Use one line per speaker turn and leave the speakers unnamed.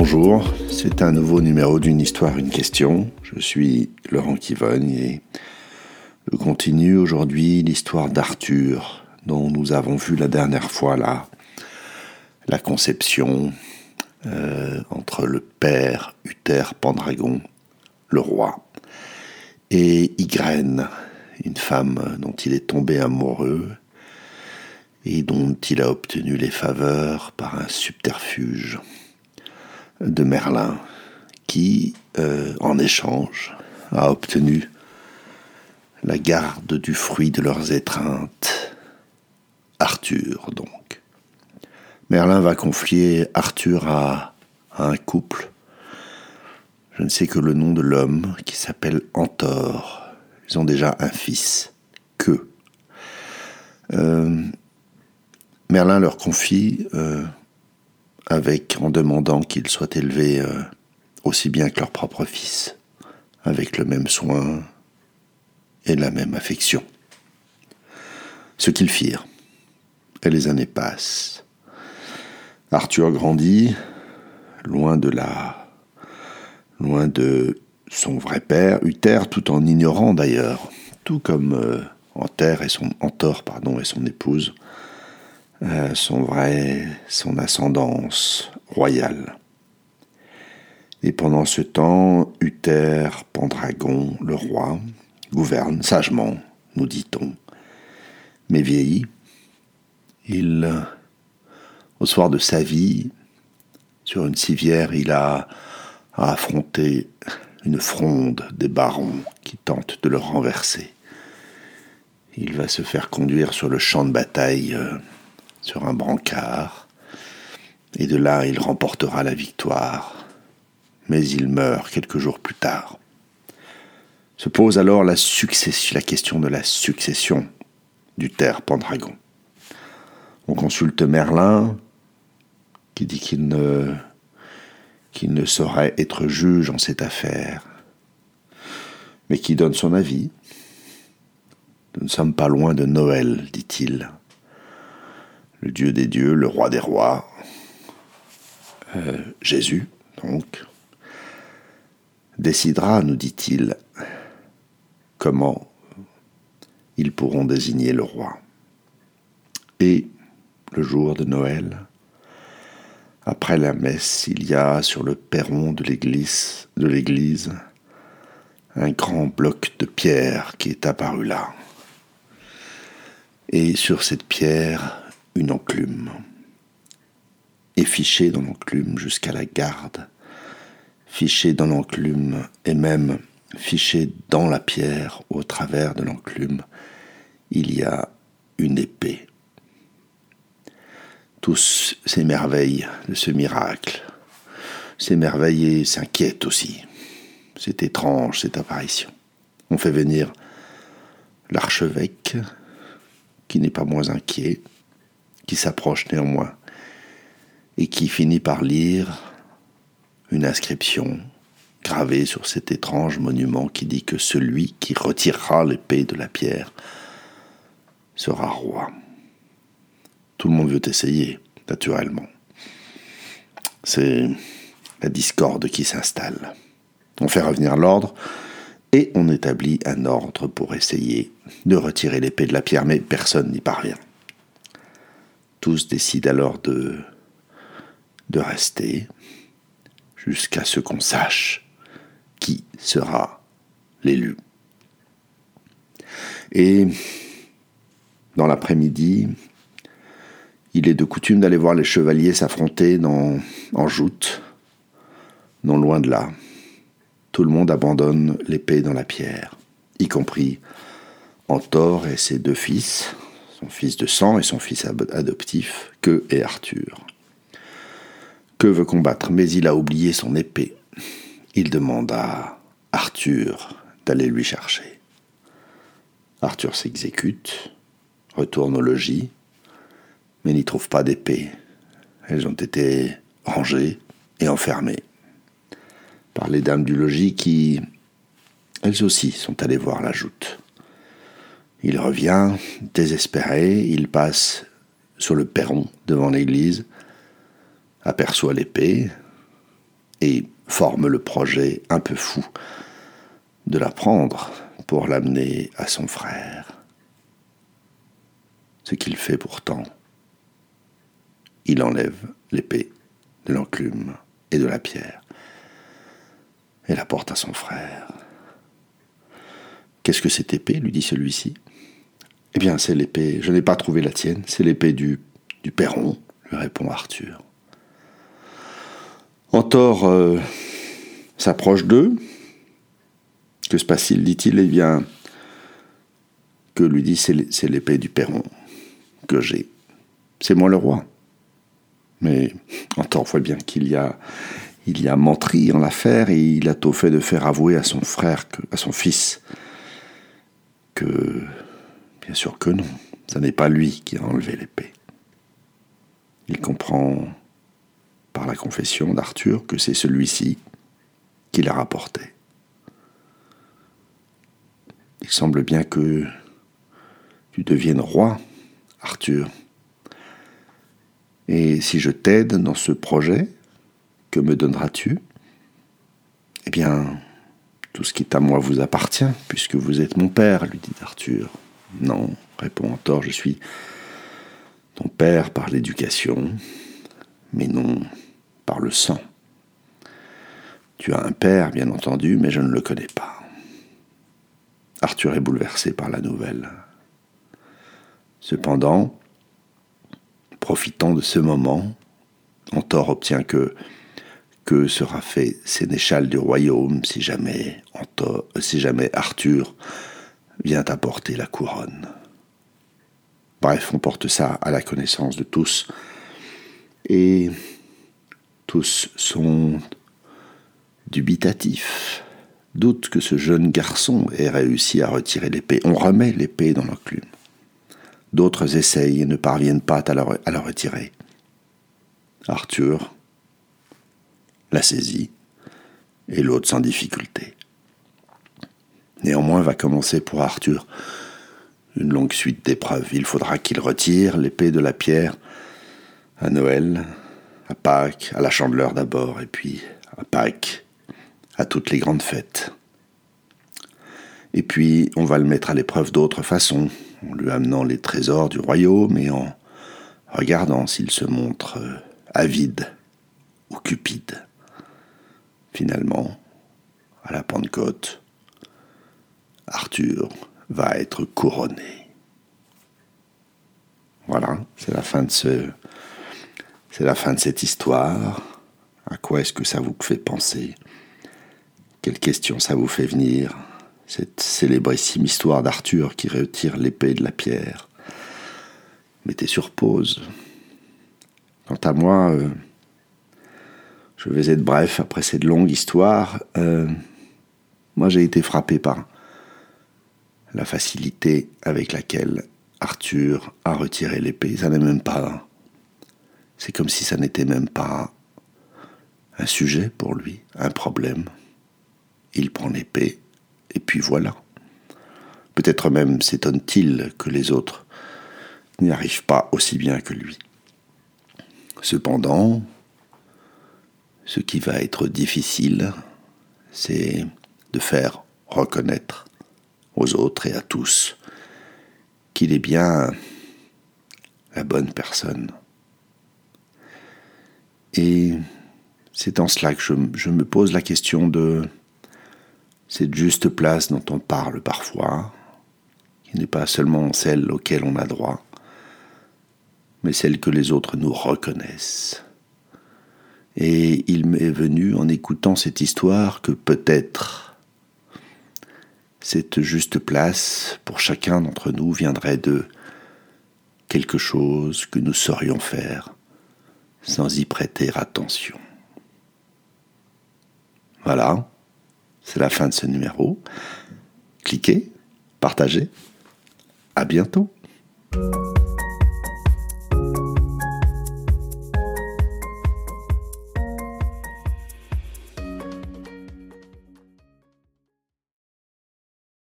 Bonjour, c'est un nouveau numéro d'une histoire, une question. Je suis Laurent Kivogne et je continue aujourd'hui l'histoire d'Arthur dont nous avons vu la dernière fois la conception euh, entre le père Uther Pendragon, le roi, et Ygraine, une femme dont il est tombé amoureux et dont il a obtenu les faveurs par un subterfuge de Merlin, qui, euh, en échange, a obtenu la garde du fruit de leurs étreintes, Arthur donc. Merlin va confier Arthur à, un couple, je ne sais que le nom de l'homme, qui s'appelle Antor. Ils ont déjà un fils, que. Euh, Merlin leur confie euh, en demandant qu'ils soient élevés euh, aussi bien que leur propre fils, avec le même soin et la même affection. Ce qu'ils firent, et les années passent. Arthur grandit, loin de la, loin de son vrai père, Uther, tout en ignorant d'ailleurs, tout comme euh, et son Antor pardon et son épouse euh, son vrai, son ascendance royale. Et pendant ce temps, Uther Pendragon, le roi, gouverne sagement, nous dit-on, mais vieilli. Il, au soir de sa vie, sur une civière, il a, a affronté une fronde des barons qui tentent de le renverser. Il va se faire conduire sur le champ de bataille euh, sur un brancard, et de là il remportera la victoire. Mais il meurt quelques jours plus tard. Se pose alors la, question de la succession du terre Pendragon. On consulte Merlin, qui dit qu'il ne saurait être juge en cette affaire, mais qui donne son avis. Nous ne sommes pas loin de Noël, dit-il le Dieu des dieux, le roi des rois, euh, Jésus, donc, décidera, nous dit-il, comment ils pourront désigner le roi. Et le jour de Noël, après la messe, il y a sur le perron de l'église, de l'église un grand bloc de pierre qui est apparu là. Et sur cette pierre, une enclume, et fiché dans l'enclume jusqu'à la garde, fiché dans l'enclume et même fiché dans la pierre au travers de l'enclume, il y a une épée. Tous s'émerveillent de ce miracle, s'émerveillent et s'inquiètent aussi. C'est étrange cette apparition. On fait venir l'archevêque, qui n'est pas moins inquiet, s'approche néanmoins et qui finit par lire une inscription gravée sur cet étrange monument qui dit que celui qui retirera l'épée de la pierre sera roi. Tout le monde veut essayer, naturellement. C'est la discorde qui s'installe. On fait revenir l'ordre et on établit un ordre pour essayer de retirer l'épée de la pierre, mais personne n'y parvient. Tous décident alors de, rester jusqu'à ce qu'on sache qui sera l'élu. Et dans l'après-midi, il est de coutume d'aller voir les chevaliers s'affronter en joute, non loin de là. Tout le monde abandonne l'épée dans la pierre, y compris Antor et ses deux fils, son fils de sang et son fils adoptif, que est Arthur. Que veut combattre, mais il a oublié son épée. Il demande à Arthur d'aller lui chercher. Arthur s'exécute, retourne au logis, mais n'y trouve pas d'épée. Elles ont été rangées et enfermées par les dames du logis qui, elles aussi, sont allées voir la joute. Il revient, désespéré, il passe sur le perron devant l'église, aperçoit l'épée, et forme le projet un peu fou de la prendre pour l'amener à son frère. Ce qu'il fait pourtant, il enlève l'épée de l'enclume et de la pierre et la porte à son frère. Qu'est-ce que cette épée lui dit celui-ci? Eh bien, c'est l'épée, je n'ai pas trouvé la tienne, c'est l'épée du, du Perron, lui répond Arthur. Antor euh, s'approche d'eux. Que se passe-t-il dit-il. Eh bien, que lui dit c'est l'épée du Perron que j'ai. C'est moi le roi. Mais Antor voit bien qu'il y a, il y a menterie en l'affaire et il a tôt fait de faire avouer à son frère, à son fils, que bien sûr que non, ce n'est pas lui qui a enlevé l'épée. Il comprend par la confession d'Arthur que c'est celui-ci qui l'a rapporté. Il semble bien que tu deviennes roi, Arthur. Et si je t'aide dans ce projet, que me donneras-tu? Eh bien, tout ce qui est à moi vous appartient, puisque vous êtes mon père, lui dit Arthur. Non, répond Antor, je suis ton père par l'éducation, mais non par le sang. Tu as un père, bien entendu, mais je ne le connais pas. Arthur est bouleversé par la nouvelle. Cependant, profitant de ce moment, Antor obtient que sera fait sénéchal du royaume si jamais, si jamais Arthur vient apporter la couronne. Bref, on porte ça à la connaissance de tous. Et tous sont dubitatifs, doutent que ce jeune garçon ait réussi à retirer l'épée. On remet l'épée dans l'enclume. D'autres essayent et ne parviennent pas à la retirer. Arthur la saisit, et l'autre sans difficulté. Néanmoins va commencer pour Arthur une longue suite d'épreuves. Il faudra qu'il retire l'épée de la pierre à Noël, à Pâques, à la Chandeleur d'abord, et puis à Pâques, à toutes les grandes fêtes. Et puis on va le mettre à l'épreuve d'autres façons, en lui amenant les trésors du royaume et en regardant s'il se montre euh, avide ou cupide. Finalement, à la Pentecôte, Arthur va être couronné. Voilà, c'est la fin de cette histoire. À quoi est-ce que ça vous fait penser? Quelle question ça vous fait venir? Cette célébrissime histoire d'Arthur qui retire l'épée de la pierre. Mettez sur pause. Quant à moi, euh, je vais être bref après cette longue histoire. Euh, moi, j'ai été frappé par la facilité avec laquelle Arthur a retiré l'épée. Ça n'est même pas. C'est comme si ça n'était même pas un sujet pour lui, un problème. Il prend l'épée, et puis voilà. Peut-être même s'étonne-t-il que les autres n'y arrivent pas aussi bien que lui. Cependant, ce qui va être difficile, c'est de faire reconnaître autres et à tous qu'il est bien la bonne personne. Et c'est en cela que je, je, me pose la question de cette juste place dont on parle parfois, qui n'est pas seulement celle auquel on a droit, mais celle que les autres nous reconnaissent. Et il m'est venu en écoutant cette histoire que peut-être cette juste place pour chacun d'entre nous viendrait de quelque chose que nous saurions faire sans y prêter attention. Voilà, c'est la fin de ce numéro. Cliquez, partagez. À bientôt.